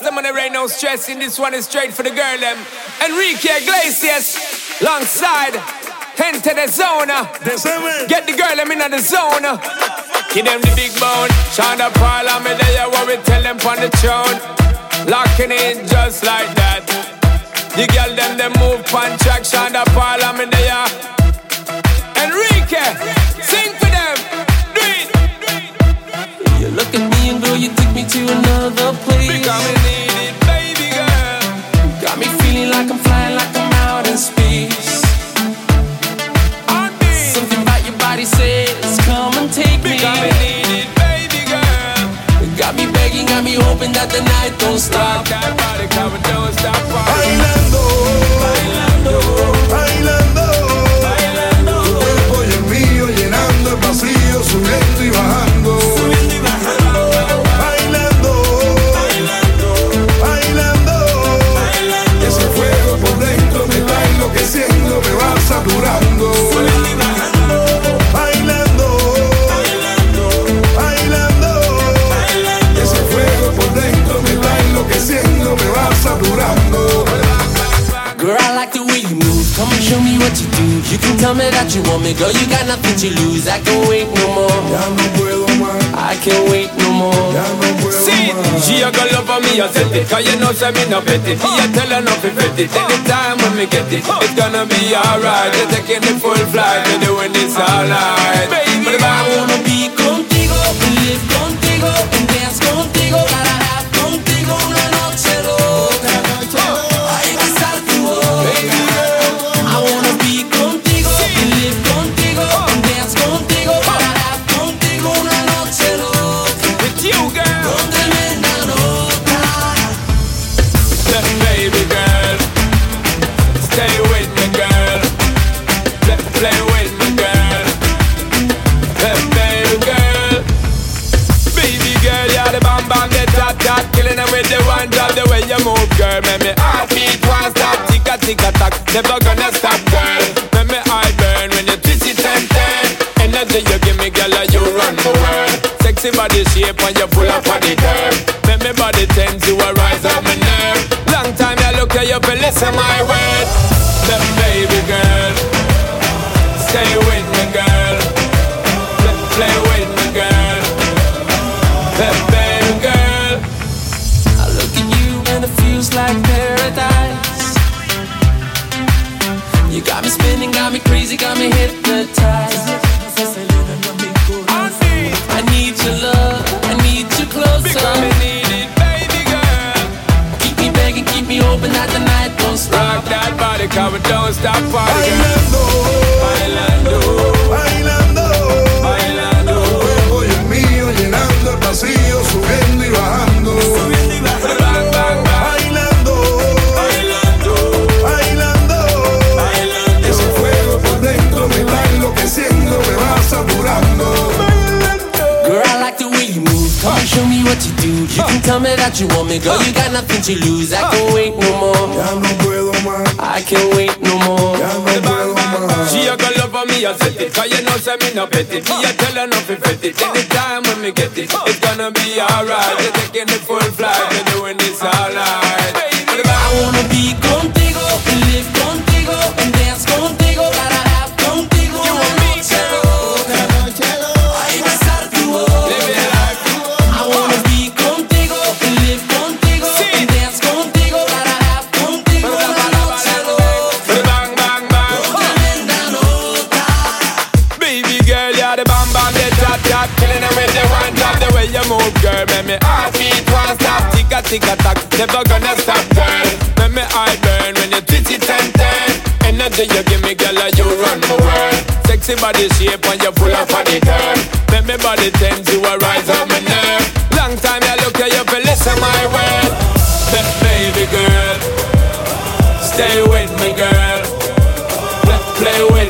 Rasta money rain no stressing. This one is straight for the girl them. Enrique Iglesias, alongside. Enter the zone. Get the girl them in the zone. Give them the big bone. Sean Da Paul, I'm there. What we tell them on the throne. Locking in just like that. The girl them they move pan track. Sean Da Paul, I'm there. Hoping that the night don't stop. That body, come and don't stop. Bailando, bailando, Come and show me what you do. You can tell me that you want me, girl. You got nothing to lose. I can't wait no more. Ya no puedo más, I can't wait no more. ya no puedo See, más. she a go love me, I set it Cause you know say me no bet it Me a tell her not to bet it Anytime when me get it It's gonna be alright You're taking the full flight You're doing this all night you move girl. Make me heartbeat one stop, tick a tick a tock Never gonna stop girl. Make me eye burn when you twist it and turn. Energy you give me girl, you run the world. Sexy body shape and you pull up on the curve Make me body tense, you a rise up my nerve. Long time you look at you, but listen my word Then baby girl You got me spinning, got me crazy, got me hypnotized. I need your love, I need you closer. Becoming needed, baby girl Keep me begging, keep me hoping that the night don't stop. Rock that body, come and don't stop party Bailando, Bailando, show me what you do. You can tell me that you want me, girl. You got nothing to lose. I can't wait no more. Ya no puedo más, I can't wait no more. ya no puedo más. She a go love me, I set it Cause you know say me no bet it Me a tell her not to bet it Anytime when me get it It's gonna be alright You're taking the full With the one drop The way you move, girl Make me heartbeat one stop. Tick a tick tock Never gonna stop, girl. Make me eye burn When you twist it and turn. Energy you give me, girl You run the world? Sexy body shape And you up on the curve Make me body tense You a rise up my nerve. Long time you look at you For listen my word Ba- Baby girl Stay with me, girl. Play, play with